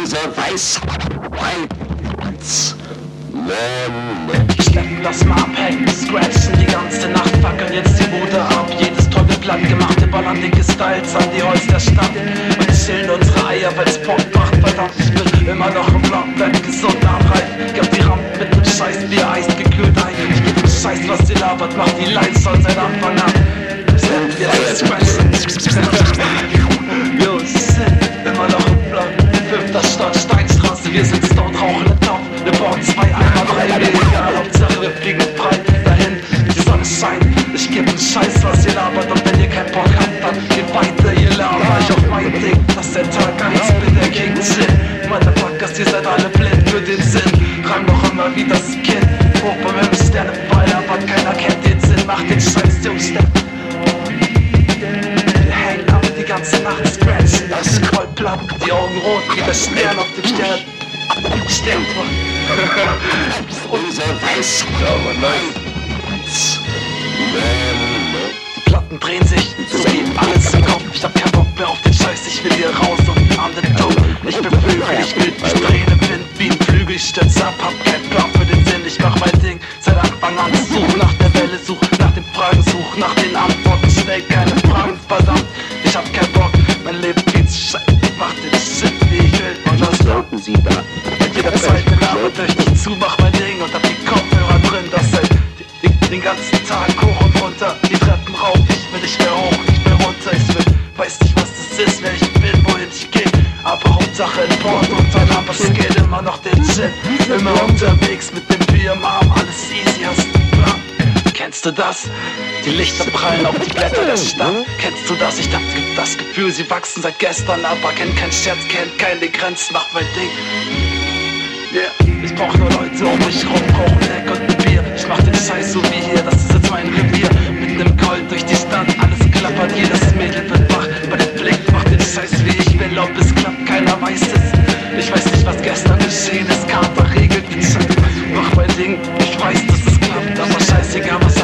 Unser Weiß. Schleppen das mal abhängen, scratchen die ganze Nacht, fackeln jetzt die Bude ab. Jedes tolle Blatt gemachte ballern dicke Styles an die Holz der Stadt. Und chillen unsere Eier, weil's Bock macht, verdammt. Ich bin immer noch im Block, bleib gesund am Reif. Gab die Rampen mit nem Scheiß Bier, Eis gekühlt ein. Ich geb dem Scheiß, was ihr labert, mach die Lights egal, Hauptsache wir fliegen frei dahin. Die Sonne scheint, ich geb einen Scheiß, was ihr labert. Und wenn ihr keinen Bock habt, dann geht weiter, ihr labert. Ich auf mein Ding, das ist der Tag 1, bin der Chin. Motherfuckers, ihr seid alle blind für den Sinn. Rang noch immer wie das Kind. Hoch beim Himmel, Sternenfall, aber keiner kennt den Sinn. Macht den Scheiß, Jungs, ganze Nacht, scratchen das Kreuzblatt. Die Augen rot wie der Stern auf dem Stern. Stern. Unser Weiß. Die Platten drehen sich, so wie alles im Kopf. Ich hab keinen Bock mehr auf den Scheiß, ich will hier raus und an den Tod. Ich bin Flügel, ich will mich drehen im Wind wie ein Flügel. Ich stürz ab, hab keinen Plan für den Sinn. Ich mach mein Ding seit Anfang an. Such nach der Welle, such nach den Fragen, such nach den Antworten. Stell keine Fragen, verdammt. Ich hab keinen Bock, mein Leben ganzen Tag hoch und runter, die Treppen rauf, ich will nicht mehr hoch, nicht mehr runter, ich will, weiß nicht was das ist, wer ich bin, wohin ich geh, aber Hauptsache in Bord und dann aber es geht immer noch den Sinn, immer unterwegs mit dem Bier im Arm, alles easy, hast Plan. Kennst du das? Die Lichter prallen auf die Blätter der Stadt. Kennst du das? Ich hab das Gefühl, sie wachsen seit gestern, aber kennt kein Scherz, kennt keine Grenzen, mach mein Ding. Yeah. Ich brauch nur Leute um mich rum, brauch ein Deck und ein Bier. Ich mach den gestern geschehen ist, Kater regelt die Zeit. Mach mein Ding, ich weiß, dass es klappt, aber scheißegal, was